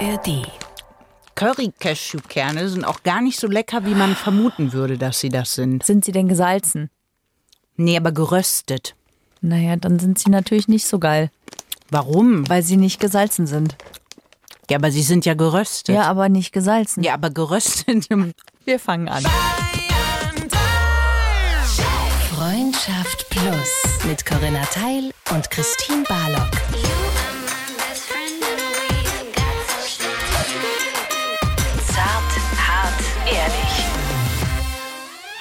ARD. Curry-Cashewkerne sind auch gar nicht so lecker, wie man vermuten würde, dass sie das sind. Sind sie denn gesalzen? Nee, aber geröstet. Naja, dann sind sie natürlich nicht so geil, Warum? weil sie nicht gesalzen sind. Ja, aber sie sind ja geröstet. Ja, aber nicht gesalzen. Ja, aber geröstet. Wir fangen an. Freundschaft Plus mit Corinna Teil und Christine Barlock.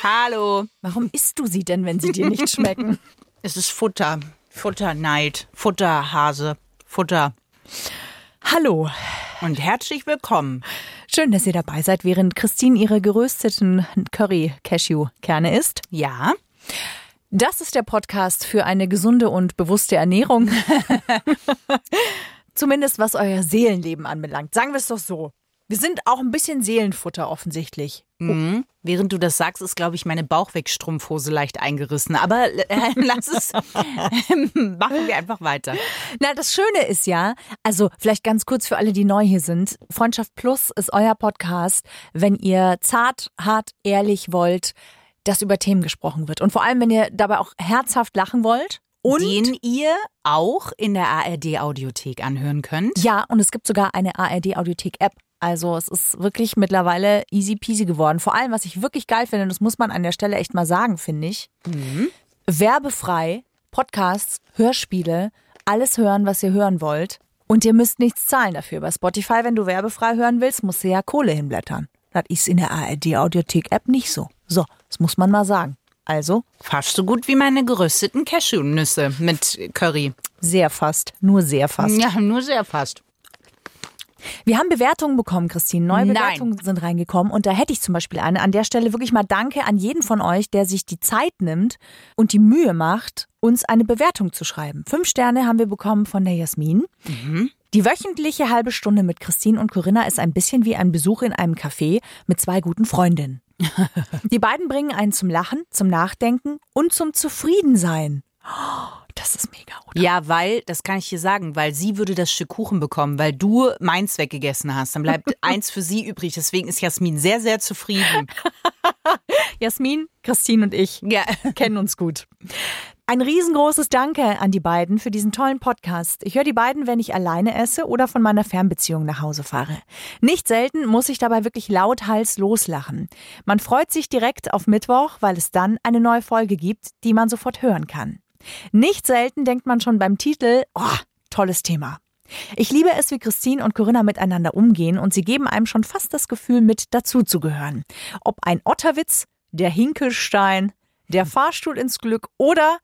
Hallo. Warum isst du sie denn, wenn sie dir nicht schmecken? Es ist Futter. Futterneid. Futterhase. Futter. Hallo. Und herzlich willkommen. Schön, dass ihr dabei seid, während Christine ihre gerösteten Curry-Cashew-Kerne isst. Ja. Das ist der Podcast für eine gesunde und bewusste Ernährung. Zumindest was euer Seelenleben anbelangt. Sagen wir es doch so. Wir sind auch ein bisschen Seelenfutter offensichtlich. Mhm. Während du das sagst, ist, glaube ich, meine Bauchwegstrumpfhose leicht eingerissen. Aber äh, lass es. Machen wir einfach weiter. Na, das Schöne ist ja, also vielleicht ganz kurz für alle, die neu hier sind. Freundschaft Plus ist euer Podcast, wenn ihr zart, hart, ehrlich wollt, dass über Themen gesprochen wird. Und vor allem, wenn ihr dabei auch herzhaft lachen wollt. Und Den ihr auch in der ARD-Audiothek anhören könnt. ja, und es gibt sogar eine ARD-Audiothek-App. Also es ist wirklich mittlerweile easy peasy geworden. Vor allem, was ich wirklich geil finde, und das muss man an der Stelle echt mal sagen, finde ich. Werbefrei, Podcasts, Hörspiele, alles hören, was ihr hören wollt. Und ihr müsst nichts zahlen dafür. Bei Spotify, wenn du werbefrei hören willst, musst du ja Kohle hinblättern. Das ist in der ARD-Audiothek-App nicht so. So, das muss man mal sagen. Also, Fast so gut wie meine gerösteten Cashewnüsse mit Curry. sehr fast, nur sehr fast. Ja, nur sehr fast. Wir haben Bewertungen bekommen, Christine. Neue Nein. Bewertungen sind reingekommen. Und da hätte ich zum Beispiel eine. An der Stelle wirklich mal Danke an jeden von euch, der sich die Zeit nimmt und die Mühe macht, uns eine Bewertung zu schreiben. Fünf Sterne haben wir bekommen von der Jasmin. Die wöchentliche halbe Stunde mit Christine und Corinna ist ein bisschen wie ein Besuch in einem Café mit zwei guten Freundinnen. Die beiden bringen einen zum Lachen, zum Nachdenken und zum Zufriedensein. Das ist mega, oder? Ja, weil, das kann ich dir sagen, weil sie würde das Stück Kuchen bekommen, weil du meins weggegessen hast. Dann bleibt eins für sie übrig. Deswegen ist Jasmin sehr, sehr zufrieden. Jasmin, Christine und ich Ja. kennen uns gut. Ein riesengroßes Danke an die beiden für diesen tollen Podcast. Ich höre die beiden, wenn ich alleine esse oder von meiner Fernbeziehung nach Hause fahre. Nicht selten muss ich dabei wirklich lauthals loslachen. Man freut sich direkt auf Mittwoch, weil es dann eine neue Folge gibt, die man sofort hören kann. Nicht selten denkt man schon beim Titel, oh, tolles Thema. Ich liebe es, wie Christine und Corinna miteinander umgehen und sie geben einem schon fast das Gefühl, mit dazuzugehören. Ob ein Otterwitz, der Hinkelstein, der Fahrstuhl ins Glück oder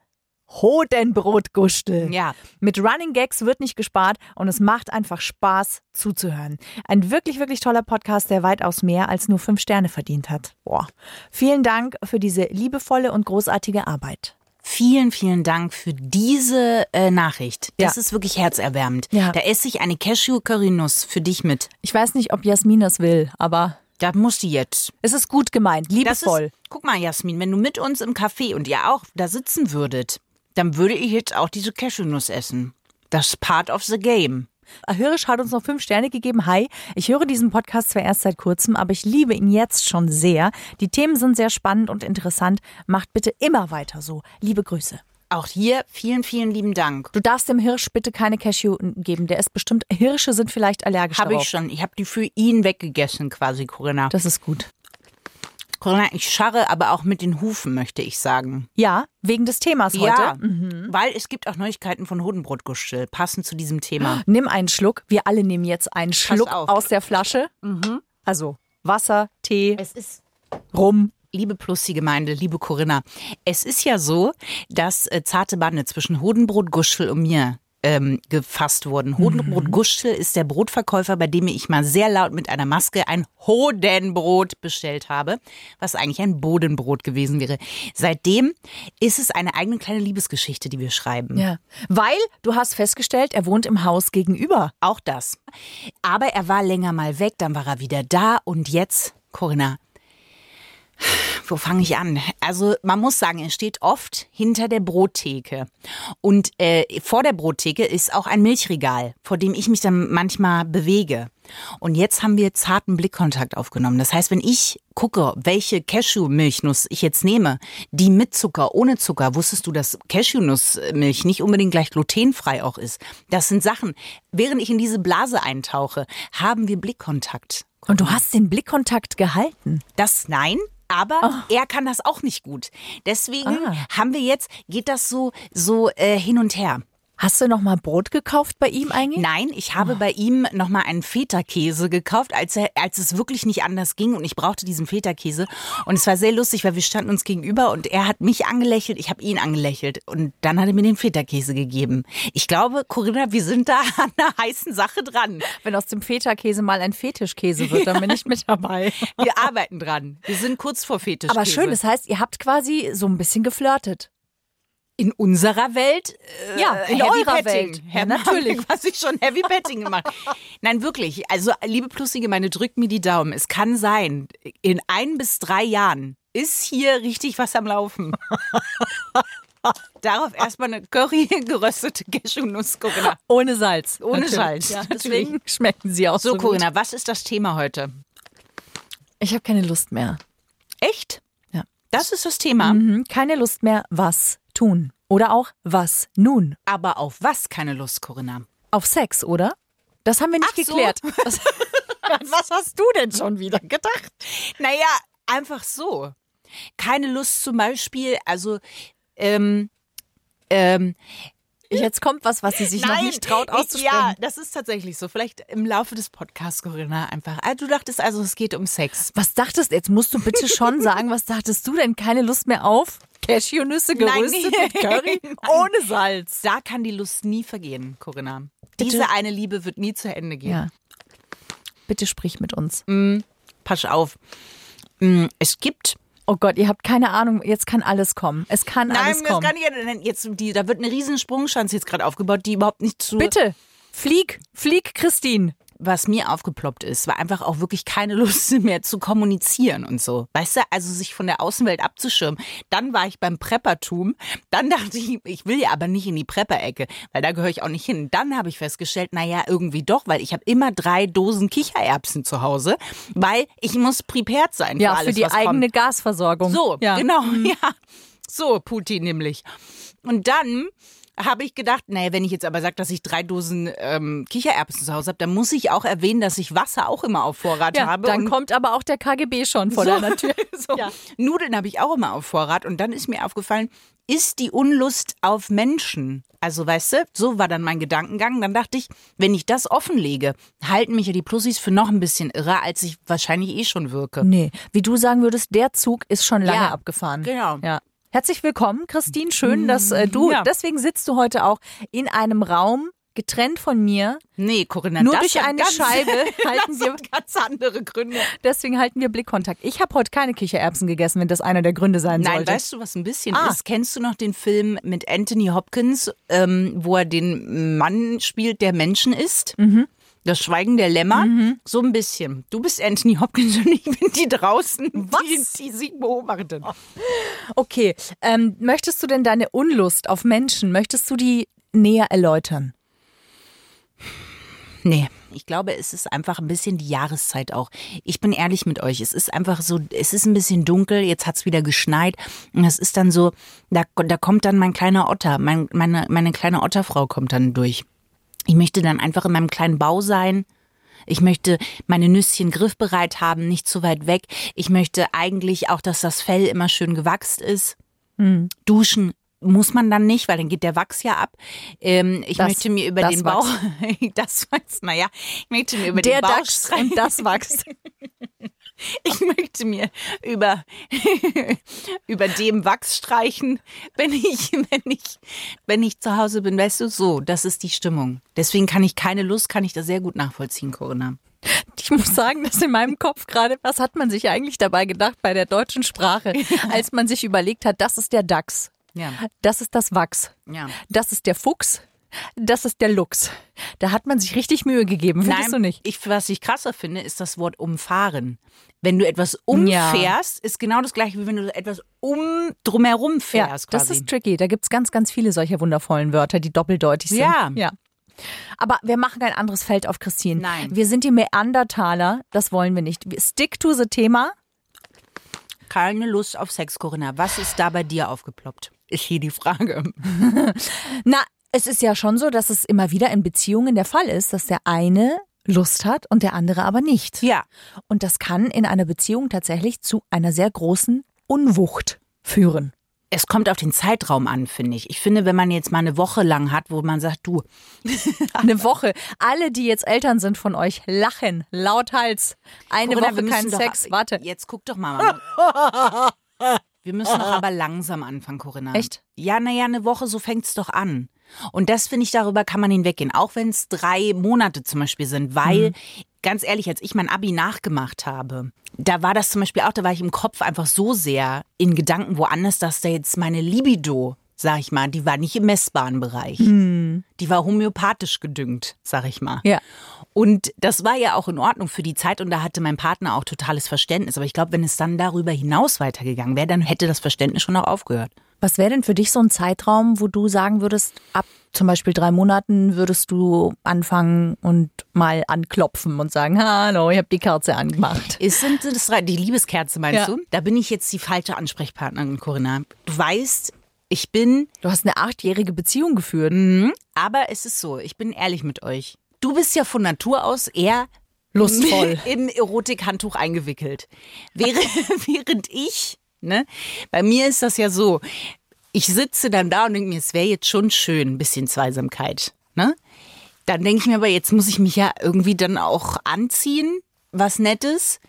Hodenbrotgustel. Ja. Mit Running Gags wird nicht gespart und es macht einfach Spaß zuzuhören. Ein wirklich, wirklich toller Podcast, der weitaus mehr als nur fünf Sterne verdient hat. Boah. Vielen Dank für diese liebevolle und großartige Arbeit. Vielen, vielen Dank für diese äh, Nachricht. Das Ja. ist wirklich herzerwärmend. Ja. Da esse ich eine Cashew-Currynuss für dich mit. Ich weiß nicht, ob Jasmin das will, aber Da muss die jetzt. es ist gut gemeint, liebevoll. ist, guck mal, Jasmin, wenn du mit uns im Café und ihr auch da sitzen würdet, dann würde ich jetzt auch diese Cashewnuss essen. Das ist part of the game. Hirsch hat uns noch fünf Sterne gegeben. Hi, ich höre diesen Podcast zwar erst seit kurzem, aber ich liebe ihn jetzt schon sehr. Die Themen sind sehr spannend und interessant. Macht bitte immer weiter so. Liebe Grüße. Auch hier vielen, vielen lieben Dank. Du darfst dem Hirsch bitte keine Cashew geben. Der ist bestimmt, Hirsche sind vielleicht allergisch Habe ich schon. Ich habe die für ihn weggegessen, quasi, Corinna. Das ist gut. Corinna, ich scharre aber auch mit den Hufen, möchte ich sagen. Ja, wegen des Themas heute. Ja, weil es gibt auch Neuigkeiten von Hodenbrotgustel, passend zu diesem Thema. Nimm einen Schluck. Wir alle nehmen jetzt einen Schluck aus der Flasche. Also Wasser, Tee, Es ist Rum. Liebe Plussi-Gemeinde, liebe Corinna, es ist ja so, dass äh, zarte Bande zwischen Hodenbrot, Guschel und mir ähm, gefasst wurden. Hodenbrot Guschel ist der Brotverkäufer, bei dem ich mal sehr laut mit einer Maske ein Hodenbrot bestellt habe, was eigentlich ein Bodenbrot gewesen wäre. Seitdem ist es eine eigene kleine Liebesgeschichte, die wir schreiben. Ja. Weil du hast festgestellt, er wohnt im Haus gegenüber. Auch das. Aber er war länger mal weg, dann war er wieder da und jetzt, Corinna, wo fange ich an? Also man muss sagen, er steht oft hinter der Brottheke. Und äh, vor der Brottheke ist auch ein Milchregal, vor dem ich mich dann manchmal bewege. Und jetzt haben wir zarten Blickkontakt aufgenommen. Das heißt, wenn ich gucke, welche Cashewmilchnuss ich jetzt nehme, die mit Zucker, ohne Zucker, wusstest du, dass Cashewnussmilch nicht unbedingt gleich glutenfrei auch ist? Das sind Sachen. Während ich in diese Blase eintauche, haben wir Blickkontakt. Und du hast den Blickkontakt gehalten. Das nein, aber er kann das auch nicht gut. Deswegen Ah. haben wir jetzt, geht das so, so äh, hin und her. Hast du noch mal Brot gekauft bei ihm eigentlich? Nein, ich habe bei ihm nochmal einen Feta-Käse gekauft, als, er, als es wirklich nicht anders ging und ich brauchte diesen Feta-Käse. Und es war sehr lustig, weil wir standen uns gegenüber und er hat mich angelächelt, ich habe ihn angelächelt und dann hat er mir den Feta-Käse gegeben. Ich glaube, Corinna, wir sind da an einer heißen Sache dran. Wenn aus dem Feta-Käse mal ein Fetischkäse wird, dann bin ich mit dabei. Wir arbeiten dran. Wir sind kurz vor Fetischkäse. Aber schön, das heißt, ihr habt quasi so ein bisschen geflirtet. In unserer Welt? Äh, Ja, in Heavy eurer Petting. Welt. Ja, Ja, natürlich. Was ich schon Heavy Petting gemacht. Nein, wirklich. Also, liebe Plusige, meine drückt mir die Daumen. Es kann sein, in ein bis drei Jahren ist hier richtig was am Laufen. Darauf erstmal eine Curry geröstete Cashewnuss, Corinna. Ohne Salz. Ohne Natürlich. Salz, Ja, natürlich. deswegen schmecken sie auch so, So, gut. Corinna, was ist das Thema heute? Ich habe keine Lust mehr. Echt? Ja. Das ist das Thema. Mhm, keine Lust mehr, was tun. Oder auch was nun. Aber auf was keine Lust, Corinna? Auf Sex, oder? Das haben wir nicht Ach so. geklärt. Das, was hast du denn schon wieder gedacht? Naja, einfach so. Keine Lust zum Beispiel, also ähm, ähm, Jetzt kommt was, was sie sich noch nicht traut auszusprechen. Ja, das ist tatsächlich so. Vielleicht im Laufe des Podcasts, Corinna, einfach. Ah, Du dachtest also, es geht um Sex. Was dachtest Jetzt musst du bitte schon sagen, was dachtest du denn? Keine Lust mehr auf? Cashewnüsse geröstet Nein. mit Curry? Nein. Ohne Salz. Da kann die Lust nie vergehen, Corinna. Bitte? Diese eine Liebe wird nie zu Ende gehen. Ja. Bitte sprich mit uns. Pass auf. Mm, Es gibt Oh Gott, ihr habt keine Ahnung, jetzt kann alles kommen. Es kann Nein, alles das kommen. kann ich ja jetzt die da wird eine riesen Sprungschanze jetzt gerade aufgebaut, die überhaupt nicht zu Bitte, flieg, flieg, Christine. Was mir aufgeploppt ist, war einfach auch wirklich keine Lust mehr zu kommunizieren und so. Weißt du, also sich von der Außenwelt abzuschirmen. Dann war ich beim Preppertum. Dann dachte ich, ich will ja aber nicht in die Prepper-Ecke, weil da gehöre ich auch nicht hin. Dann habe ich festgestellt, naja, irgendwie doch, weil ich habe immer drei Dosen Kichererbsen zu Hause, weil ich muss prepared sein Ja, für für alles, die was eigene kommt. Gasversorgung. So, ja. genau, ja. So, Putin nämlich. Und dann habe ich gedacht, naja, wenn ich jetzt aber sage, dass ich drei Dosen ähm, Kichererbsen zu Hause habe, dann muss ich auch erwähnen, dass ich Wasser auch immer auf Vorrat Ja, habe. dann kommt aber auch der KGB schon vor so, deiner Tür. so. Ja. Nudeln habe ich auch immer auf Vorrat. Und dann ist mir aufgefallen, ist die Unlust auf Menschen. Also, weißt du, so war dann mein Gedankengang. Dann dachte ich, wenn ich das offenlege, halten mich ja die Plussis für noch ein bisschen irrer, als ich wahrscheinlich eh schon wirke. Nee, wie du sagen würdest, der Zug ist schon lange Ja, abgefahren. genau. Ja. Herzlich willkommen, Christine. Schön, dass äh, du, Ja. deswegen sitzt du heute auch in einem Raum, getrennt von mir. Nee, Corinna, Nur durch eine ganz, Scheibe halten das wir- ganz andere Gründe. Deswegen halten wir Blickkontakt. Ich habe heute keine Kichererbsen gegessen, wenn das einer der Gründe sein Nein, sollte. weißt du, was ein bisschen Ah. ist? Kennst du noch den Film mit Anthony Hopkins, ähm, wo er den Mann spielt, der Menschen isst? Mhm. Das Schweigen der Lämmer? So ein bisschen. Du bist Anthony Hopkins und ich bin die draußen, die, die sie beobachtet. Okay, ähm, möchtest du denn deine Unlust auf Menschen, möchtest du die näher erläutern? Nee, ich glaube, es ist einfach ein bisschen die Jahreszeit auch. Ich bin ehrlich mit euch. Es ist einfach so, es ist ein bisschen dunkel, jetzt hat's wieder geschneit. Und es ist dann so, da, da kommt dann mein kleiner Otter, mein, meine, meine kleine Otterfrau kommt dann durch. Ich möchte dann einfach in meinem kleinen Bau sein. Ich möchte meine Nüsschen griffbereit haben, nicht zu weit weg. Ich möchte eigentlich auch, dass das Fell immer schön gewachst ist. Hm. Duschen muss man dann nicht, weil dann geht der Wachs ja ab. Ähm, ich Das- möchte mir über den Bauch, das Wachs, naja, ich möchte mir über der den Bauch Dachs und das wächst. Ich möchte mir über, über dem Wachs streichen, wenn ich, wenn ich, wenn ich zu Hause bin. Weißt du, so, das ist die Stimmung. Deswegen kann ich keine Lust, kann ich das sehr gut nachvollziehen, Corinna. Ich muss sagen, dass in meinem Kopf gerade, was hat man sich eigentlich dabei gedacht bei der deutschen Sprache, als man sich überlegt hat, das ist der Dachs, Ja, das ist das Wachs, ja. das ist der Fuchs, das ist der Luchs. Da hat man sich richtig Mühe gegeben, findest du nicht? Ich, was ich krasser finde, ist das Wort umfahren. Wenn du etwas umfährst, ist genau das gleiche, wie wenn du etwas um drumherum Ja, fährst. das quasi. ist tricky. Da gibt's ganz, ganz viele solcher wundervollen Wörter, die doppeldeutig sind. Ja. ja. Aber wir machen ein anderes Feld auf, Christine. Nein. Wir sind die Neandertaler, das wollen wir nicht. Stick to the Thema. Keine Lust auf Sex, Corinna. Was ist da bei dir aufgeploppt? Ist hier die Frage. Na, es ist ja schon so, dass es immer wieder in Beziehungen der Fall ist, dass der eine Lust hat und der andere aber nicht. Ja. Und das kann in einer Beziehung tatsächlich zu einer sehr großen Unwucht führen. Es kommt auf den Zeitraum an, finde ich. Ich finde, wenn man jetzt mal eine Woche lang hat, wo man sagt, du, Eine Woche. Alle, die jetzt Eltern sind von euch, lachen lauthals. Eine Corinna, Woche kein müssen doch- Sex. Warte. Jetzt guck doch mal. Wir müssen doch aber langsam anfangen, Corinna. Echt? Ja, naja, eine Woche, so fängt's doch an. Und das finde ich, darüber kann man hinweggehen. Auch wenn es drei Monate zum Beispiel sind, weil, ganz ehrlich, als ich mein Abi nachgemacht habe, da war das zum Beispiel auch, da war ich im Kopf einfach so sehr in Gedanken woanders, dass da jetzt meine Libido, sag ich mal, die war nicht im messbaren Bereich. Die war homöopathisch gedüngt, sag ich mal. Ja. Und das war ja auch in Ordnung für die Zeit und da hatte mein Partner auch totales Verständnis. Aber ich glaube, wenn es dann darüber hinaus weitergegangen wäre, dann hätte das Verständnis schon auch aufgehört. Was wäre denn für dich so ein Zeitraum, wo du sagen würdest, ab zum Beispiel drei Monaten würdest du anfangen und mal anklopfen und sagen, hallo, ich habe die Kerze angemacht. Ist sind das drei- die Liebeskerze meinst Ja. du? Da bin ich jetzt die falsche Ansprechpartnerin, Corinna. Du weißt, ich bin, Du hast eine achtjährige Beziehung geführt. mhm, aber es ist so, ich bin ehrlich mit euch. Du bist ja von Natur aus eher Lustvoll. im Erotikhandtuch eingewickelt. Während, während ich, ne, bei mir ist das ja so, ich sitze dann da und denke mir, es wäre jetzt schon schön, ein bisschen Zweisamkeit, ne? Dann denke ich mir aber, jetzt muss ich mich ja irgendwie dann auch anziehen, was Nettes,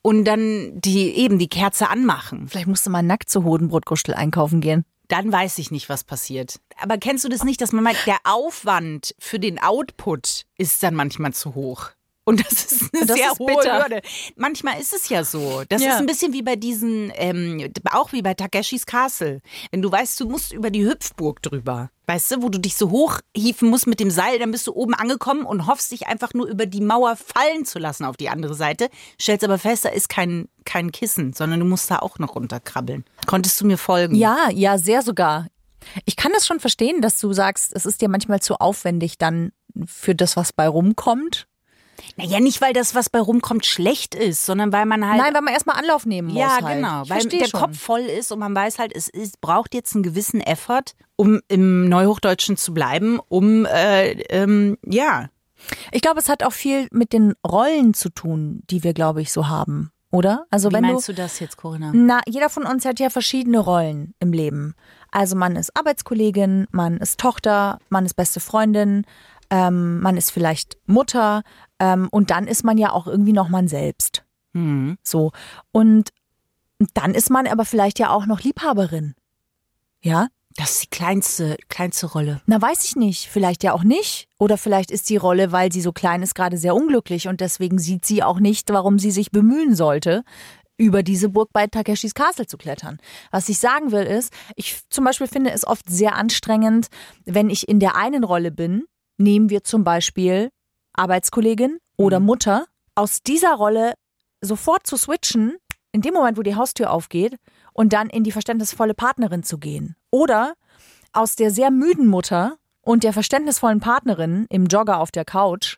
und dann die eben die Kerze anmachen. Vielleicht musst du mal nackt zu Hodenbrotgustel einkaufen gehen. Dann weiß ich nicht, was passiert. Aber kennst du das nicht, dass man mal, der Aufwand für den Output ist dann manchmal zu hoch? Und das ist eine das sehr ist hohe bitter. Hürde. Manchmal ist es ja so. Das Ja. ist ein bisschen wie bei diesen, ähm, auch wie bei Takeshis Castle. Wenn du weißt, du musst über die Hüpfburg drüber. Weißt du, wo du dich so hochhieven musst mit dem Seil, dann bist du oben angekommen und hoffst dich einfach nur über die Mauer fallen zu lassen auf die andere Seite. Stellst aber fest, da ist kein, kein Kissen, sondern du musst da auch noch runterkrabbeln. Konntest du mir folgen? Ja, ja, sehr sogar. Ich kann das schon verstehen, dass du sagst, es ist dir manchmal zu aufwendig dann für das, was bei rumkommt. Naja, nicht, weil das, was bei rumkommt, schlecht ist, sondern weil man halt. Nein, weil man erstmal Anlauf nehmen muss. ja, halt. genau. Ich Weil der schon. Kopf voll ist und man weiß halt, es ist, braucht jetzt einen gewissen Effort, um im Neuhochdeutschen zu bleiben, um, äh, ähm, ja. Ich glaube, es hat auch viel mit den Rollen zu tun, die wir, glaube ich, so haben, oder? Also Wie wenn meinst du das jetzt, Corinna? Na, jeder von uns hat ja verschiedene Rollen im Leben. Also man ist Arbeitskollegin, man ist Tochter, man ist beste Freundin, ähm, man ist vielleicht Mutter ähm, und dann ist man ja auch irgendwie noch man selbst. Hm. So. Und dann ist man aber vielleicht ja auch noch Liebhaberin. Ja? Das ist die kleinste, kleinste Rolle. Na, weiß ich nicht. Vielleicht ja auch nicht. Oder vielleicht ist die Rolle, weil sie so klein ist, gerade sehr unglücklich und deswegen sieht sie auch nicht, warum sie sich bemühen sollte, über diese Burg bei Takeshis Castle zu klettern. Was ich sagen will ist, ich zum Beispiel finde es oft sehr anstrengend, wenn ich in der einen Rolle bin, nehmen wir zum Beispiel Arbeitskollegin oder Mutter, aus dieser Rolle sofort zu switchen, in dem Moment, wo die Haustür aufgeht, und dann in die verständnisvolle Partnerin zu gehen. Oder aus der sehr müden Mutter und der verständnisvollen Partnerin im Jogger auf der Couch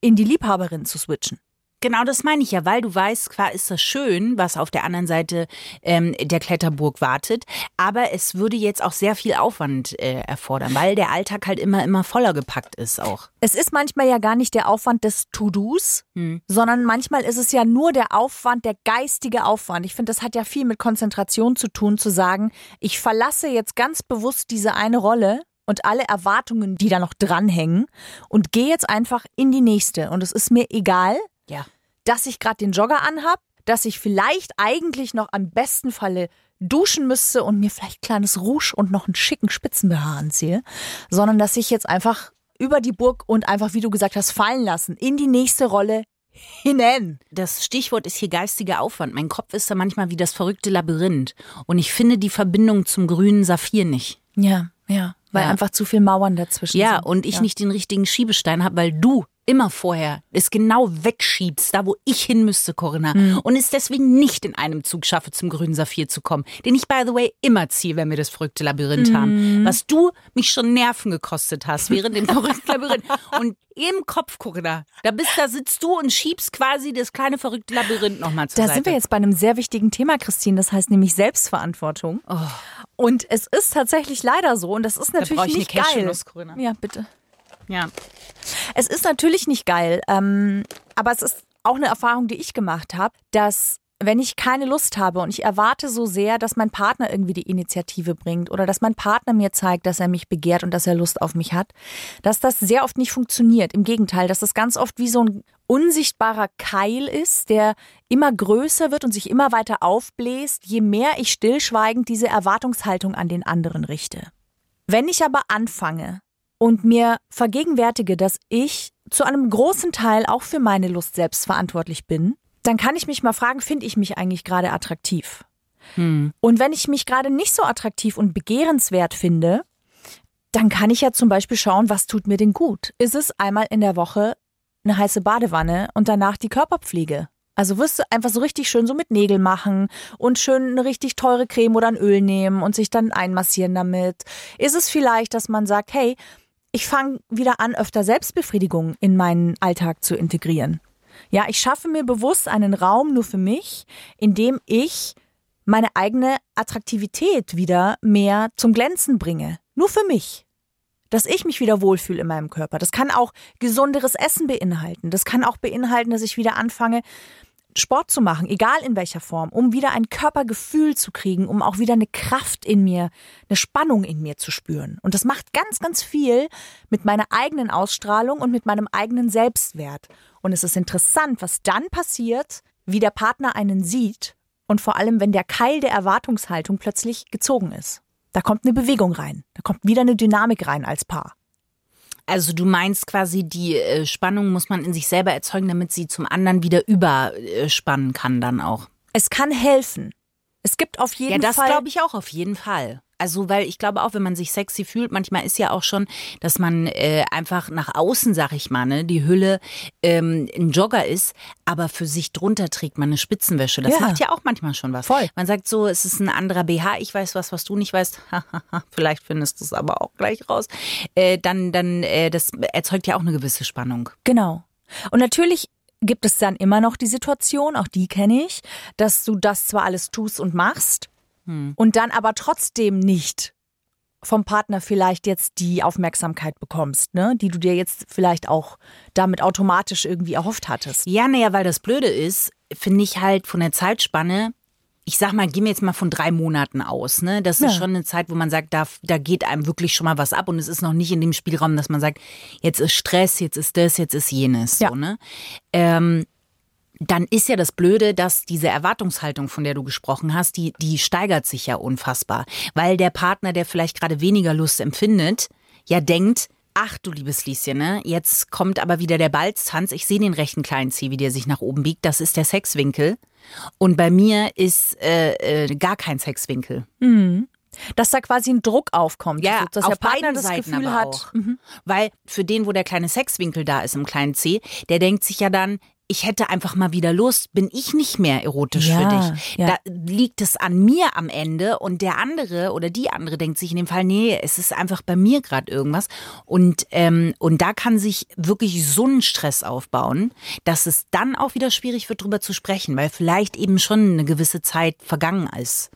in die Liebhaberin zu switchen. Genau das meine ich ja, weil du weißt, zwar ist das schön, was auf der anderen Seite ähm, der Kletterburg wartet, aber es würde jetzt auch sehr viel Aufwand äh, erfordern, weil der Alltag halt immer, immer voller gepackt ist auch. Es ist manchmal ja gar nicht der Aufwand des To-Dos, Hm. sondern manchmal ist es ja nur der Aufwand, der geistige Aufwand. Ich finde, das hat ja viel mit Konzentration zu tun, zu sagen, ich verlasse jetzt ganz bewusst diese eine Rolle und alle Erwartungen, die da noch dranhängen und gehe jetzt einfach in die nächste. Und es ist mir egal, Ja. dass ich gerade den Jogger anhab, dass ich vielleicht eigentlich noch am besten Falle duschen müsste und mir vielleicht kleines Rouge und noch einen schicken Spitzenbehaar anziehe, sondern dass ich jetzt einfach über die Burg und einfach, wie du gesagt hast, fallen lassen, in die nächste Rolle hinein. Das Stichwort ist hier geistiger Aufwand. Mein Kopf ist da manchmal wie das verrückte Labyrinth. Und ich finde die Verbindung zum grünen Saphir nicht. Ja, ja, weil Ja. einfach zu viel Mauern dazwischen Ja, sind. und ich nicht den richtigen Schiebestein habe, weil du immer vorher es genau wegschiebst, da wo ich hin müsste, Corinna, mhm. und es deswegen nicht in einem Zug schaffe, zum grünen Saphir zu kommen, den ich, by the way, immer ziehe, wenn wir das verrückte Labyrinth mhm. haben. Was du mich schon Nerven gekostet hast während dem verrückten Labyrinth. Und im Kopf, Corinna, da bist, da sitzt du und schiebst quasi das kleine verrückte Labyrinth nochmal zur Da Seite. sind wir jetzt bei einem sehr wichtigen Thema, Christine, das heißt nämlich Selbstverantwortung. Oh. Und es ist tatsächlich leider so und das ist natürlich da nicht geil. Corinna. Ja, bitte. Ja. Es ist natürlich nicht geil, ähm, aber es ist auch eine Erfahrung, die ich gemacht habe, dass wenn ich keine Lust habe und ich erwarte so sehr, dass mein Partner irgendwie die Initiative bringt oder dass mein Partner mir zeigt, dass er mich begehrt und dass er Lust auf mich hat, dass das sehr oft nicht funktioniert. Im Gegenteil, dass das ganz oft wie so ein unsichtbarer Keil ist, der immer größer wird und sich immer weiter aufbläst, je mehr ich stillschweigend diese Erwartungshaltung an den anderen richte. Wenn ich aber anfange, und mir vergegenwärtige, dass ich zu einem großen Teil auch für meine Lust selbst verantwortlich bin, dann kann ich mich mal fragen, finde ich mich eigentlich gerade attraktiv? Hm. Und wenn ich mich gerade nicht so attraktiv und begehrenswert finde, dann kann ich ja zum Beispiel schauen, was tut mir denn gut? Ist es einmal in der Woche eine heiße Badewanne und danach die Körperpflege? Also wirst du einfach so richtig schön so mit Nägel machen und schön eine richtig teure Creme oder ein Öl nehmen und sich dann einmassieren damit. Ist es vielleicht, dass man sagt, hey, ich fange wieder an, öfter Selbstbefriedigung in meinen Alltag zu integrieren. Ja, ich schaffe mir bewusst einen Raum nur für mich, in dem ich meine eigene Attraktivität wieder mehr zum Glänzen bringe. Nur für mich. Dass ich mich wieder wohlfühle in meinem Körper. Das kann auch gesunderes Essen beinhalten. Das kann auch beinhalten, dass ich wieder anfange, Sport zu machen, egal in welcher Form, um wieder ein Körpergefühl zu kriegen, um auch wieder eine Kraft in mir, eine Spannung in mir zu spüren. Und das macht ganz, ganz viel mit meiner eigenen Ausstrahlung und mit meinem eigenen Selbstwert. Und es ist interessant, was dann passiert, wie der Partner einen sieht und vor allem, wenn der Keil der Erwartungshaltung plötzlich gezogen ist. Da kommt eine Bewegung rein, da kommt wieder eine Dynamik rein als Paar. Also du meinst quasi, die äh, Spannung muss man in sich selber erzeugen, damit sie zum anderen wieder überspannen kann dann auch. Es kann helfen. Es gibt auf jeden Fall. Ja, das glaube ich auch auf jeden Fall. Also, weil ich glaube auch, wenn man sich sexy fühlt, manchmal ist ja auch schon, dass man äh, einfach nach außen, sag ich mal, ne, die Hülle ähm, ein Jogger ist, aber für sich drunter trägt man eine Spitzenwäsche. Das ja. macht ja auch manchmal schon was. Voll. Man sagt so, es ist ein anderer BH, ich weiß was, was du nicht weißt. Vielleicht findest du es aber auch gleich raus. Äh, dann, dann, äh, das erzeugt ja auch eine gewisse Spannung. Genau. Und natürlich gibt es dann immer noch die Situation, auch die kenne ich, dass du das zwar alles tust und machst, hm. und dann aber trotzdem nicht vom Partner vielleicht jetzt die Aufmerksamkeit bekommst, ne, die du dir jetzt vielleicht auch damit automatisch irgendwie erhofft hattest. Ja, naja, weil das Blöde ist, finde ich halt von der Zeitspanne, ich sag mal, gehen wir jetzt mal von drei Monaten aus, ne? Das ja. ist schon eine Zeit, wo man sagt, da, da geht einem wirklich schon mal was ab und es ist noch nicht in dem Spielraum, dass man sagt, jetzt ist Stress, jetzt ist das, jetzt ist jenes, ja. so, ne? Ähm, dann ist ja das Blöde, dass diese Erwartungshaltung, von der du gesprochen hast, die, die steigert sich ja unfassbar. Weil der Partner, der vielleicht gerade weniger Lust empfindet, ja denkt, ach du liebes Lieschen, ne? jetzt kommt aber wieder der Balztanz. Ich sehe den rechten kleinen Zeh, wie der sich nach oben biegt. Das ist der Sexwinkel. Und bei mir ist äh, äh, gar kein Sexwinkel. Mhm. Dass da quasi ein Druck aufkommt. Ja, dass auf der Partner das Seiten Gefühl hat. Mhm. Weil für den, wo der kleine Sexwinkel da ist im kleinen C, der denkt sich ja dann, ich hätte einfach mal wieder Lust, bin ich nicht mehr erotisch ja, für dich. Ja. Da liegt es an mir am Ende und der andere oder die andere denkt sich in dem Fall, nee, es ist einfach bei mir gerade irgendwas. Und, ähm, und da kann sich wirklich so ein Stress aufbauen, dass es dann auch wieder schwierig wird, drüber zu sprechen, weil vielleicht eben schon eine gewisse Zeit vergangen ist.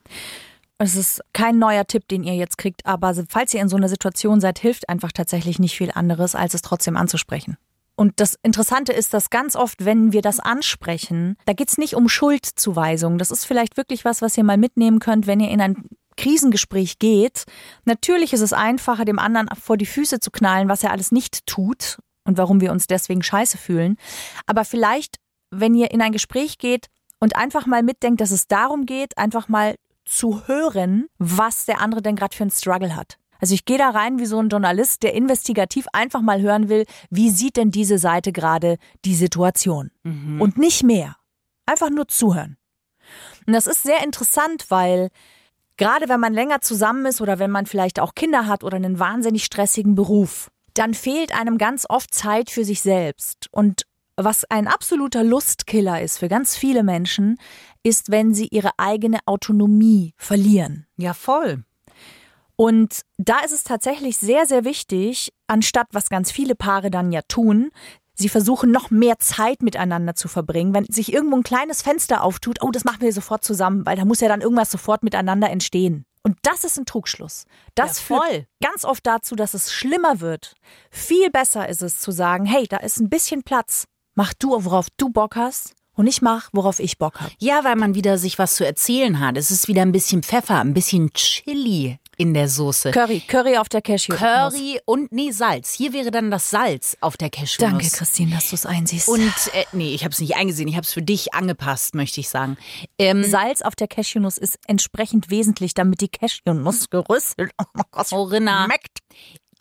Es ist kein neuer Tipp, den ihr jetzt kriegt, aber falls ihr in so einer Situation seid, hilft einfach tatsächlich nicht viel anderes, als es trotzdem anzusprechen. Und das Interessante ist, dass ganz oft, wenn wir das ansprechen, da geht es nicht um Schuldzuweisung. Das ist vielleicht wirklich was, was ihr mal mitnehmen könnt, wenn ihr in ein Krisengespräch geht. Natürlich ist es einfacher, dem anderen vor die Füße zu knallen, was er alles nicht tut und warum wir uns deswegen scheiße fühlen. Aber vielleicht, wenn ihr in ein Gespräch geht und einfach mal mitdenkt, dass es darum geht, einfach mal zu hören, was der andere denn gerade für einen Struggle hat. Also ich gehe da rein wie so ein Journalist, der investigativ einfach mal hören will, wie sieht denn diese Seite gerade die Situation? Mhm. Und nicht mehr. Einfach nur zuhören. Und das ist sehr interessant, weil gerade wenn man länger zusammen ist oder wenn man vielleicht auch Kinder hat oder einen wahnsinnig stressigen Beruf, dann fehlt einem ganz oft Zeit für sich selbst. Und was ein absoluter Lustkiller ist für ganz viele Menschen, ist, wenn sie ihre eigene Autonomie verlieren. Ja, voll. Und da ist es tatsächlich sehr, sehr wichtig, anstatt was ganz viele Paare dann ja tun, sie versuchen noch mehr Zeit miteinander zu verbringen. Wenn sich irgendwo ein kleines Fenster auftut, oh, das machen wir sofort zusammen, weil da muss ja dann irgendwas sofort miteinander entstehen. Und das ist ein Trugschluss. Das Ja, voll. führt ganz oft dazu, dass es schlimmer wird. Viel besser ist es zu sagen, hey, da ist ein bisschen Platz. Mach du, worauf du Bock hast und ich mach, worauf ich Bock habe. Ja, weil man wieder sich was zu erzählen hat. Es ist wieder ein bisschen Pfeffer, ein bisschen Chili in der Soße. Curry, Curry auf der Cashew. Curry und nee, Salz. Hier wäre dann das Salz auf der Cashewnuss. Danke, Christine, dass du es einsiehst. Und äh, nee, ich habe es nicht eingesehen. Ich habe es für dich angepasst, möchte ich sagen. Ähm, Salz auf der Cashewnuss ist entsprechend wesentlich, damit die Cashewnuss gerüsselt Corinna, schmeckt.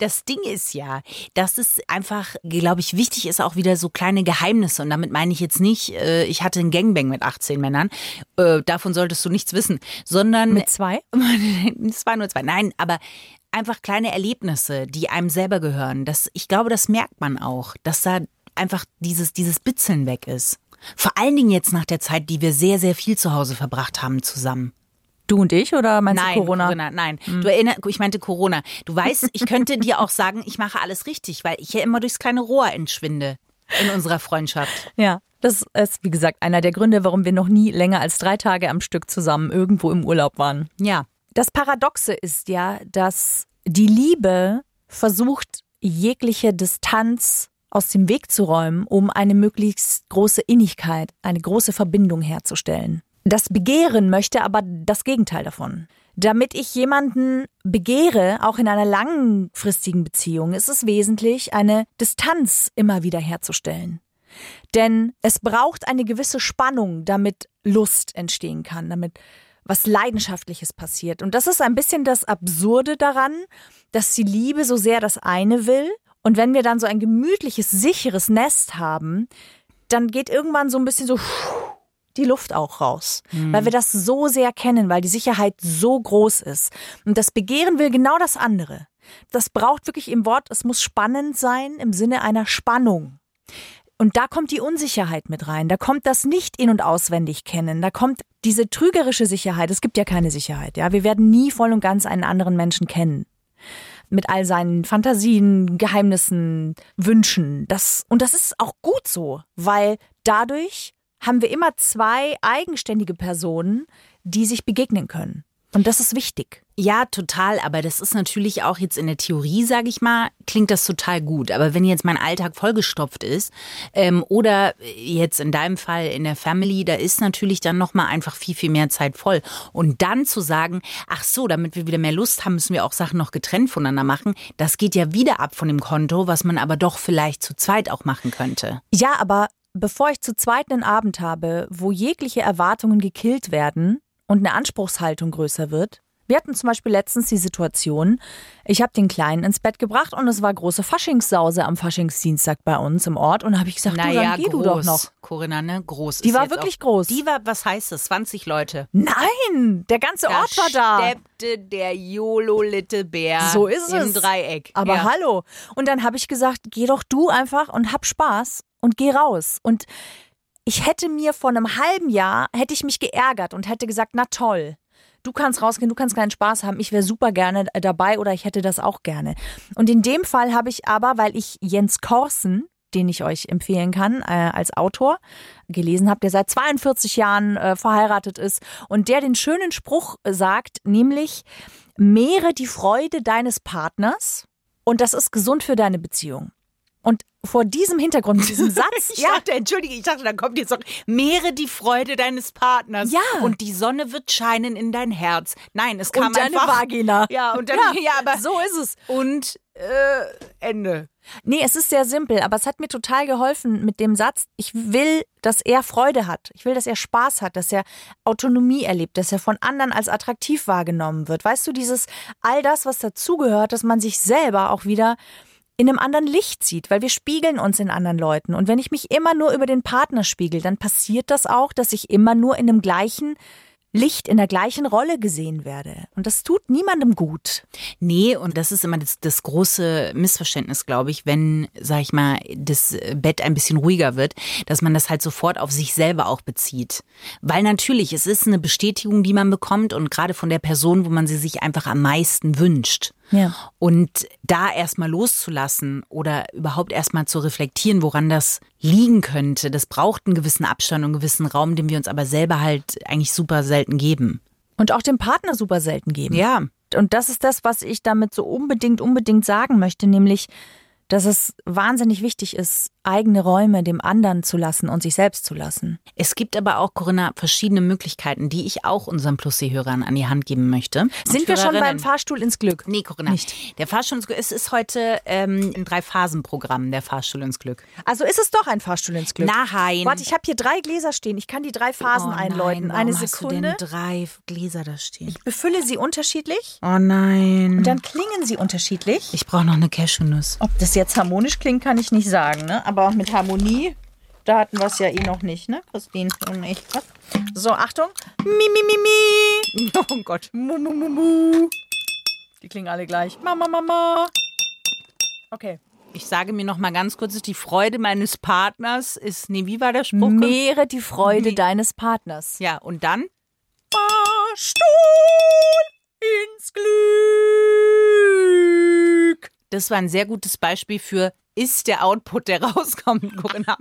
Das Ding ist ja, dass es einfach, glaube ich, wichtig ist, auch wieder so kleine Geheimnisse. Und damit meine ich jetzt nicht, äh, ich hatte einen Gangbang mit 18 Männern. Äh, davon solltest du nichts wissen. Sondern Mit zwei? es waren nur zwei. Nein, aber einfach kleine Erlebnisse, die einem selber gehören. Das, ich glaube, das merkt man auch, dass da einfach dieses, dieses Bitzeln weg ist. Vor allen Dingen jetzt nach der Zeit, die wir sehr, sehr viel zu Hause verbracht haben zusammen. Du und ich oder meinst Nein, du Corona? nein. Du erinner, ich meinte Corona. Du weißt, ich könnte dir auch sagen, ich mache alles richtig, weil ich ja immer durchs kleine Rohr entschwinde in unserer Freundschaft. Ja, das ist, wie gesagt, einer der Gründe, warum wir noch nie länger als drei Tage am Stück zusammen irgendwo im Urlaub waren. Ja. Das Paradoxe ist ja, dass die Liebe versucht, jegliche Distanz aus dem Weg zu räumen, um eine möglichst große Innigkeit, eine große Verbindung herzustellen. Das Begehren möchte aber das Gegenteil davon. Damit ich jemanden begehre, auch in einer langfristigen Beziehung, ist es wesentlich, eine Distanz immer wieder herzustellen. Denn es braucht eine gewisse Spannung, damit Lust entstehen kann, damit was Leidenschaftliches passiert. Und das ist ein bisschen das Absurde daran, dass die Liebe so sehr das eine will. Und wenn wir dann so ein gemütliches, sicheres Nest haben, dann geht irgendwann so ein bisschen so die Luft auch raus, weil wir das so sehr kennen, weil die Sicherheit so groß ist. Und das Begehren will genau das andere. Das braucht wirklich im Wort, es muss spannend sein im Sinne einer Spannung. Und da kommt die Unsicherheit mit rein. Da kommt das nicht in- und auswendig kennen. Da kommt diese trügerische Sicherheit. Es gibt ja keine Sicherheit. Ja, wir werden nie voll und ganz einen anderen Menschen kennen. Mit all seinen Fantasien, Geheimnissen, Wünschen. Das, und das ist auch gut so, weil dadurch haben wir immer zwei eigenständige Personen, die sich begegnen können. Und das ist wichtig. Ja, total. Aber das ist natürlich auch jetzt in der Theorie, sage ich mal, klingt das total gut. Aber wenn jetzt mein Alltag vollgestopft ist ähm, oder jetzt in deinem Fall in der Family, da ist natürlich dann noch mal einfach viel viel mehr Zeit voll. Und dann zu sagen, ach so, damit wir wieder mehr Lust haben, müssen wir auch Sachen noch getrennt voneinander machen. Das geht ja wieder ab von dem Konto, was man aber doch vielleicht zu zweit auch machen könnte. Ja, aber bevor ich zu zweit einen Abend habe, wo jegliche Erwartungen gekillt werden und eine Anspruchshaltung größer wird. Wir hatten zum Beispiel letztens die Situation, ich habe den Kleinen ins Bett gebracht und es war große Faschingssause am Faschingsdienstag bei uns im Ort und habe ich gesagt, du, dann geh du doch noch. Corinna, ne? Groß. Die war wirklich auch, groß. Die war, was heißt das? 20 Leute. Nein, der ganze Ort war da. steppte der YOLO-Litte Bär So ist im es. Dreieck. Aber ja. hallo. Und dann habe ich gesagt, geh doch du einfach und hab Spaß und geh raus. Und ich hätte mir vor einem halben Jahr, hätte ich mich geärgert und hätte gesagt, na toll. Du kannst rausgehen, du kannst keinen Spaß haben. Ich wäre super gerne dabei oder ich hätte das auch gerne. Und in dem Fall habe ich aber, weil ich Jens Korsen, den ich euch empfehlen kann äh, als Autor, gelesen habe, der seit 42 Jahren äh, verheiratet ist und der den schönen Spruch sagt, nämlich mehre die Freude deines Partners und das ist gesund für deine Beziehung. Und vor diesem Hintergrund, diesem Satz, Ich dachte, entschuldige, ich dachte, da kommt jetzt noch, mehre die Freude deines Partners. Ja. Und die Sonne wird scheinen in dein Herz. Nein, es kam und deine einfach. Vagina. Ja, und dann, ja, aber. so ist es. Und, äh, Ende. Nee, es ist sehr simpel, aber es hat mir total geholfen mit dem Satz, ich will, dass er Freude hat. Ich will, dass er Spaß hat, dass er Autonomie erlebt, dass er von anderen als attraktiv wahrgenommen wird. Weißt du, dieses, all das, was dazugehört, dass man sich selber auch wieder in einem anderen Licht sieht, weil wir spiegeln uns in anderen Leuten. Und wenn ich mich immer nur über den Partner spiegel, dann passiert das auch, dass ich immer nur in dem gleichen Licht in der gleichen Rolle gesehen werde. Und das tut niemandem gut. Nee, und das ist immer das, das große Missverständnis, glaube ich, wenn, sag ich mal, das Bett ein bisschen ruhiger wird, dass man das halt sofort auf sich selber auch bezieht. Weil natürlich, es ist eine Bestätigung, die man bekommt und gerade von der Person, wo man sie sich einfach am meisten wünscht. Ja. Und da erstmal loszulassen oder überhaupt erstmal zu reflektieren, woran das liegen könnte, das braucht einen gewissen Abstand und einen gewissen Raum, den wir uns aber selber halt eigentlich super selten geben. Und auch dem Partner super selten geben. Ja. Und das ist das, was ich damit so unbedingt, unbedingt sagen möchte, nämlich, dass es wahnsinnig wichtig ist, eigene Räume dem anderen zu lassen und sich selbst zu lassen. Es gibt aber auch, Corinna, verschiedene Möglichkeiten, die ich auch unseren Plus-C-Hörern an die Hand geben möchte. Und Sind wir schon beim. Fahrstuhl ins Glück? Nee, Corinna. Nicht. Der Fahrstuhl ins Glück, es ist heute ähm, ein Drei-Phasen-Programm, der Fahrstuhl ins Glück. Also ist es doch ein Fahrstuhl ins Glück. Nein. Warte, ich habe hier drei Gläser stehen. Ich kann die drei Phasen oh einläuten. Nein, Eine warum Hast du Sekunde. denn drei Gläser da stehen? Befülle sie unterschiedlich. Oh nein. Und dann klingen sie unterschiedlich. ich brauche noch eine Cashewnuss. Ob das jetzt harmonisch klingt, kann ich nicht sagen, ne? Aber mit Harmonie, da hatten wir es ja eh noch nicht, ne, Christine? Und ich, was? So, Achtung. Mi, mi, mi, mi. Oh Gott. Mu, mu, mu, mu. Die klingen alle gleich. Mama, Mama. Okay. Ich sage mir noch mal ganz kurz, die Freude meines Partners ist, nee, wie war der Spruch? Mehre die Freude Mi- deines Partners. Ja, und dann? Fahrstuhl ins Glück. Das war ein sehr gutes Beispiel für ist der Output, der rauskommt, Corinna.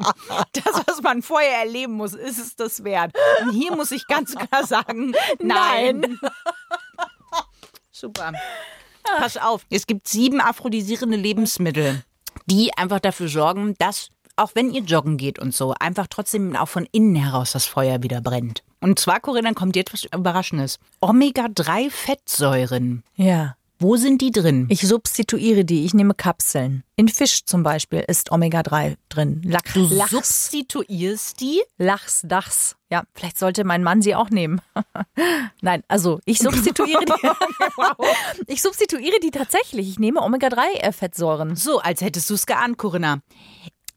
Das, was man vorher erleben muss, ist es das wert. Und hier muss ich ganz klar sagen, nein. Super. Pass auf, es gibt sieben aphrodisierende Lebensmittel, die einfach dafür sorgen, dass, auch wenn ihr joggen geht und so, einfach trotzdem auch von innen heraus das Feuer wieder brennt. Und zwar, Corinna, kommt jetzt was Überraschendes. Omega-3-Fettsäuren. Ja. Wo sind die drin? Ich substituiere die. Ich nehme Kapseln. In Fisch zum Beispiel ist Omega-3 drin. Lach, Du Lachs. substituierst die? Lachs, Dachs. Ja, vielleicht sollte mein Mann sie auch nehmen. Nein, also ich substituiere die. Ich substituiere die tatsächlich. Ich nehme Omega-3-Fettsäuren. So, als hättest du es geahnt, Corinna.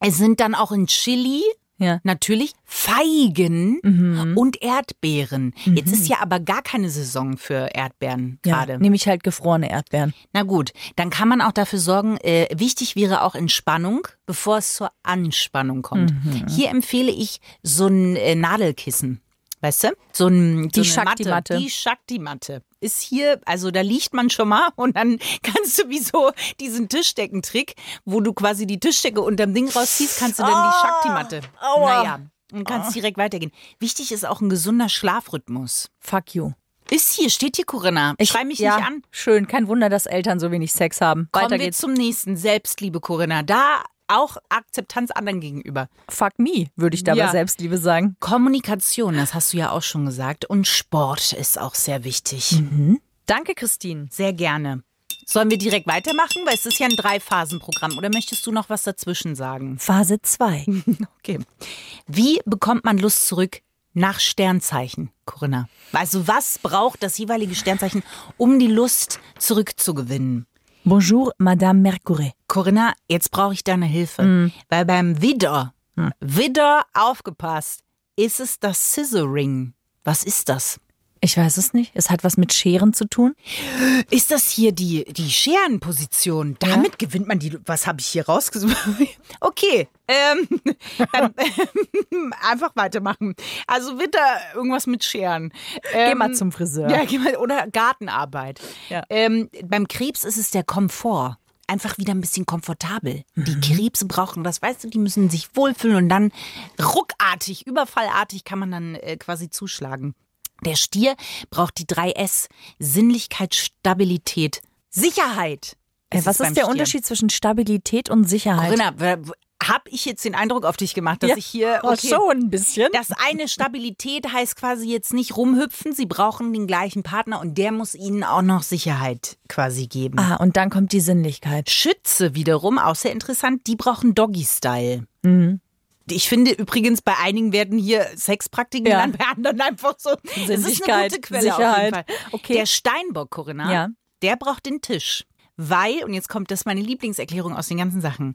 Es sind dann auch in Chili Ja. natürlich Feigen Mhm. und Erdbeeren. Jetzt ist ja aber gar keine Saison für Erdbeeren Ja, gerade. nehme ich halt gefrorene Erdbeeren. Na gut, dann kann man auch dafür sorgen, äh, wichtig wäre auch Entspannung, bevor es zur Anspannung kommt. Mhm. Hier empfehle ich so ein äh, Nadelkissen. Weißt du? So, ein, so Die eine Matte. Shakti-Matte. Die Shakti-Matte. Ist hier, also da liegt man schon mal und dann kannst du wie so diesen Tischdeckentrick, wo du quasi die Tischdecke unterm Ding rausziehst, kannst du dann die Shakti-Matte. aua. Naja, und kannst direkt weitergehen. Wichtig ist auch ein gesunder Schlafrhythmus. Fuck you. Ist hier, steht hier, Corinna. Schrei mich ja, nicht an. Schön, kein Wunder, dass Eltern so wenig Sex haben. Weiter Kommen wir geht's. zum nächsten. Selbstliebe, Corinna. Da auch Akzeptanz anderen gegenüber. Fuck me, würde ich dabei Ja. Selbstliebe sagen. Kommunikation, das hast du ja auch schon gesagt. Und Sport ist auch sehr wichtig. Danke, Christine. Sehr gerne. Sollen wir direkt weitermachen? Weil es ist ja ein Drei-Phasen-Programm. Oder möchtest du noch was dazwischen sagen? Phase 2. Okay. Wie bekommt man Lust zurück nach Sternzeichen, Corinna? Also was braucht das jeweilige Sternzeichen, um die Lust zurückzugewinnen? Bonjour, Madame Mercury. Corinna, jetzt brauche ich deine Hilfe. Weil beim Widder, Widder, aufgepasst, ist es das Scissoring. Was ist das? Ich weiß es nicht. Es hat was mit Scheren zu tun. Ist das hier die, die Scherenposition? Damit gewinnt man die. Was habe ich hier rausgesucht? Okay, ähm, dann, einfach weitermachen. Also Widder, irgendwas mit Scheren. Ähm, Geh mal zum Friseur. Ja, geh mal, oder Gartenarbeit. Ja. Ähm, beim Krebs ist es der Komfort. Einfach wieder ein bisschen komfortabel. Mhm. Die Krebse brauchen das, weißt du, die müssen sich wohlfühlen und dann ruckartig, überfallartig kann man dann äh, quasi zuschlagen. Der Stier braucht die 3S. Sinnlichkeit, Stabilität, Sicherheit. Äh, Es Was ist der Stier. Unterschied zwischen Stabilität und Sicherheit? Corinna, habe ich jetzt den Eindruck auf dich gemacht, dass Ja, ich hier oh, okay, schon ein bisschen. Das eine Stabilität heißt quasi jetzt nicht rumhüpfen, sie brauchen den gleichen Partner und der muss ihnen auch noch Sicherheit quasi geben. Ah, und dann kommt die Sinnlichkeit. Schütze wiederum, auch sehr interessant, die brauchen Doggy-Style. Mhm. Ich finde übrigens, bei einigen werden hier Sexpraktiken Ja. genannt, bei anderen einfach so. Es ist eine Sinnlichkeit, gute Quelle auf Sicherheit. jeden Fall. Okay. Der Steinbock, Corinna, Ja. der braucht den Tisch. Weil, und jetzt kommt das meine Lieblingserklärung aus den ganzen Sachen,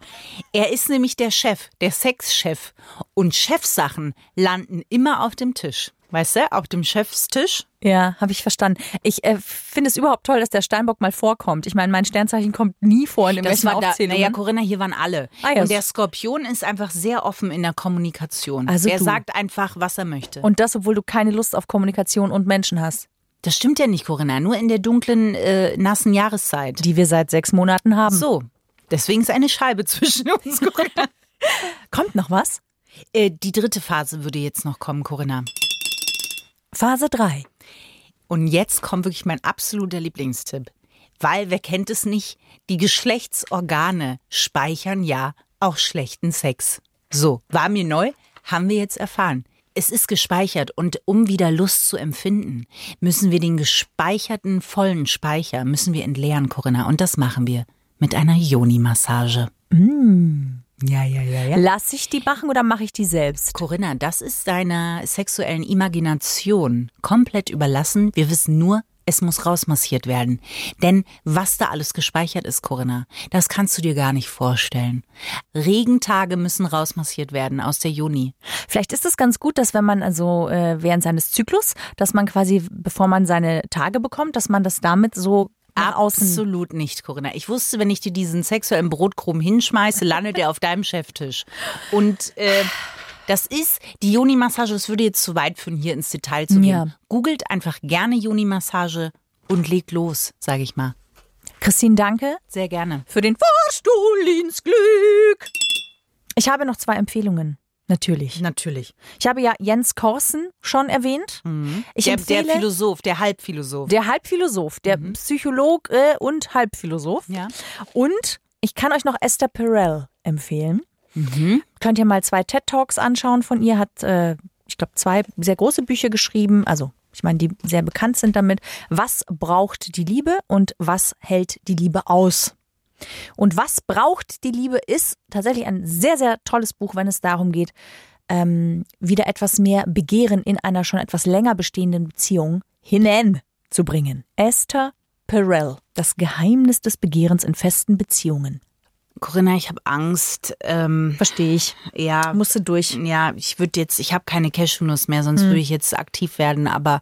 er ist nämlich der Chef, der Sexchef. Und Chefsachen landen immer auf dem Tisch. Weißt du, auf dem Chefstisch. Ja, habe ich verstanden. Ich äh, finde es überhaupt toll, dass der Steinbock mal vorkommt. Ich meine, mein Sternzeichen kommt nie vor in Das war da, Aufzählungen. naja, Corinna, hier waren alle. Ah, ja. Und der Skorpion ist einfach sehr offen in der Kommunikation. Also er sagt einfach, was er möchte. Und das, obwohl du keine Lust auf Kommunikation und Menschen hast, das stimmt ja nicht, Corinna. Nur in der dunklen, äh, nassen Jahreszeit. die wir seit sechs Monaten haben. So. Deswegen ist eine Scheibe zwischen uns, Corinna. Kommt noch was? äh, die dritte Phase würde jetzt noch kommen, Corinna. Phase 3. Und jetzt kommt wirklich mein absoluter Lieblingstipp. Weil, wer kennt es nicht, die Geschlechtsorgane speichern ja auch schlechten Sex. So, war mir neu, haben wir jetzt erfahren. Es ist gespeichert und um wieder Lust zu empfinden, müssen wir den gespeicherten vollen Speicher müssen wir entleeren, Corinna. Und das machen wir mit einer Yoni-Massage. Ja, ja, ja, ja. Lass ich die machen oder mache ich die selbst? Corinna, das ist deiner sexuellen Imagination komplett überlassen. Wir wissen nur, es muss rausmassiert werden. Denn was da alles gespeichert ist, Corinna, das kannst du dir gar nicht vorstellen. Regentage müssen rausmassiert werden aus der Juni. Vielleicht ist es ganz gut, dass wenn man also äh, während seines Zyklus, dass man quasi, bevor man seine Tage bekommt, dass man das damit so. Absolut nicht, Corinna. Ich wusste, wenn ich dir diesen sexuellen Brotkrumm hinschmeiße, landet er auf deinem Cheftisch. Und äh, das ist die Joni-Massage. Das würde jetzt zu weit führen, hier ins Detail zu gehen. Ja. Googelt einfach gerne Joni-Massage und legt los, sage ich mal. Christine, danke Sehr gerne. für den Fahrstuhl ins Glück. Ich habe noch zwei Empfehlungen. Natürlich. Natürlich. Ich habe ja Jens Korsen schon erwähnt. Ich Der, empfehle der Philosoph, der Halbphilosoph. der Halbphilosoph, der Psychologe und Halbphilosoph. Ja. Und ich kann euch noch Esther Perel empfehlen. Könnt ihr mal zwei TED Talks anschauen von ihr. Hat, äh, ich glaube, zwei sehr große Bücher geschrieben. Also, ich meine, die sehr bekannt sind damit. Was braucht die Liebe und was hält die Liebe aus? Und was braucht die Liebe ist tatsächlich ein sehr, sehr tolles Buch, wenn es darum geht, ähm, wieder etwas mehr Begehren in einer schon etwas länger bestehenden Beziehung hineinzubringen. Esther Perel, das Geheimnis des Begehrens in festen Beziehungen. Corinna, ich habe Angst. Ähm, Verstehe ich. ja, Musste durch. ja, ich würde jetzt, ich habe keine Cashewnuss mehr, sonst würde ich jetzt aktiv werden, aber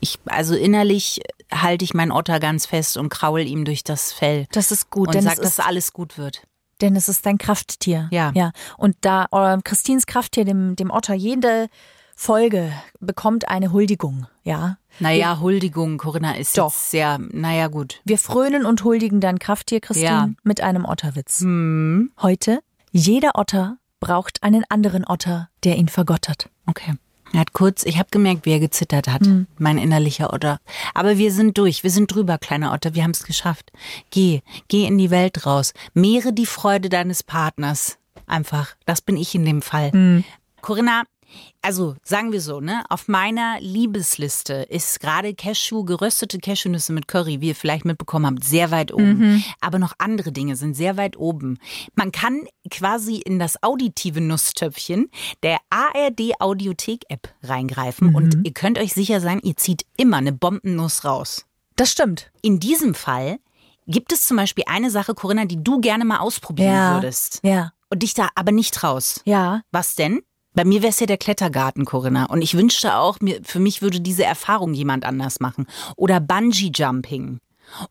ich, also innerlich halte ich meinen Otter ganz fest und kraul ihm durch das Fell. Das ist gut, und denn sag, es ist dass alles gut wird. Denn es ist dein Krafttier. Ja. ja. Und da Christins Krafttier, dem, dem Otter, jede Folge bekommt eine Huldigung. Ja. Naja, Huldigung, Corinna, ist Doch. jetzt sehr, naja, gut. Wir frönen und huldigen dein Krafttier, Christine, Ja. mit einem Otterwitz. Hm, Heute, jeder Otter braucht einen anderen Otter, der ihn vergottert. okay. Er hat kurz, ich habe gemerkt, wie er gezittert hat, Hm. mein innerlicher Otter. Aber wir sind durch, wir sind drüber, kleiner Otter, wir haben es geschafft. Geh, geh in die Welt raus. Mehre die Freude deines Partners. Einfach, das bin ich in dem Fall. Hm. Corinna, also sagen wir so, ne, auf meiner Liebesliste ist gerade Cashew, geröstete Cashewnüsse mit Curry, wie ihr vielleicht mitbekommen habt, sehr weit oben. Mhm. Aber noch andere Dinge sind sehr weit oben. Man kann quasi in das auditive Nusstöpfchen der ARD Audiothek App reingreifen Mhm. und ihr könnt euch sicher sein, ihr zieht immer eine Bombennuss raus. Das stimmt. In diesem Fall gibt es zum Beispiel eine Sache, Corinna, die du gerne mal ausprobieren Ja. würdest. Ja. Und dich da aber nicht traust. Ja. Was denn? Bei mir wäre es ja der Klettergarten, Corinna. Und ich wünschte auch, mir, für mich würde diese Erfahrung jemand anders machen. Oder Bungee-Jumping.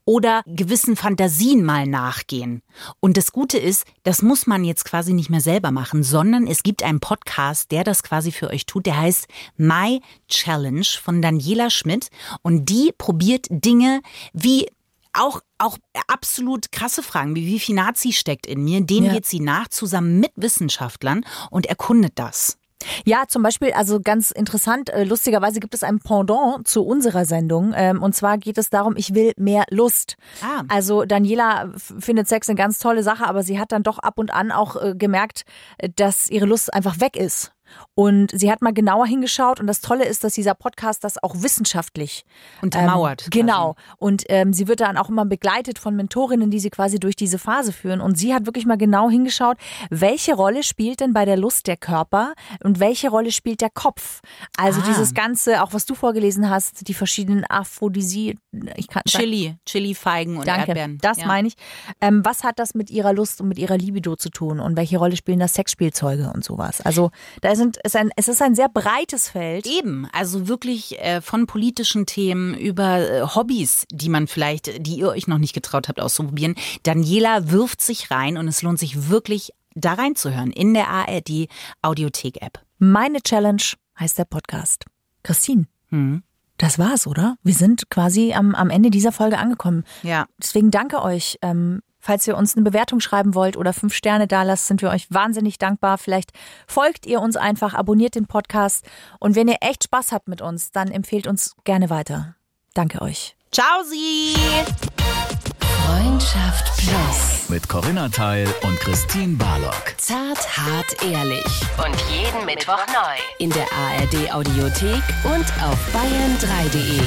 Oder gewissen Fantasien mal nachgehen. Und das Gute ist, das muss man jetzt quasi nicht mehr selber machen, sondern es gibt einen Podcast, der das quasi für euch tut. Der heißt My Challenge von Daniela Schmidt. Und die probiert Dinge wie auch, auch absolut krasse Fragen, wie wie viel Nazi steckt in mir, dem Ja. geht sie nach, zusammen mit Wissenschaftlern und erkundet das. Ja, zum Beispiel, also ganz interessant, äh, lustigerweise gibt es ein Pendant zu unserer Sendung. Ähm, und zwar geht es darum, ich will mehr Lust. Ah. Also Daniela findet Sex eine ganz tolle Sache, aber sie hat dann doch ab und an auch äh, gemerkt, äh, dass ihre Lust einfach weg ist. Und sie hat mal genauer hingeschaut und das Tolle ist, dass dieser Podcast das auch wissenschaftlich Untermauert Ähm, genau. Und ähm, sie wird dann auch immer begleitet von Mentorinnen, die sie quasi durch diese Phase führen. Und sie hat wirklich mal genau hingeschaut, welche Rolle spielt denn bei der Lust der Körper und welche Rolle spielt der Kopf? Also Ah. dieses Ganze, auch was du vorgelesen hast, die verschiedenen Aphrodisien. Ich kann Chili, Chili-Feigen und Danke, Erdbeeren. das Ja. meine ich. Ähm, was hat das mit ihrer Lust und mit ihrer Libido zu tun und welche Rolle spielen da Sexspielzeuge und sowas? Also da ist sind, es, ist ein, es ist ein sehr breites Feld. Eben, also wirklich äh, von politischen Themen über äh, Hobbys, die man vielleicht, die ihr euch noch nicht getraut habt auszuprobieren. Daniela wirft sich rein und es lohnt sich wirklich da reinzuhören in der ARD Audiothek-App. Meine Challenge heißt der Podcast. Christine, Hm. das war's, oder? Wir sind quasi am, am Ende dieser Folge angekommen. Ja. Deswegen danke euch. Ähm, falls ihr uns eine Bewertung schreiben wollt oder fünf Sterne da lasst, sind wir euch wahnsinnig dankbar. Vielleicht folgt ihr uns einfach, abonniert den Podcast und wenn ihr echt Spaß habt mit uns, dann empfehlt uns gerne weiter. Danke euch. Ciao, Sie! Freundschaft Plus. Mit Corinna Teil und Christine Barlock. Zart, hart, ehrlich. Und jeden Mittwoch neu. In der ARD Audiothek und auf bayern3.de.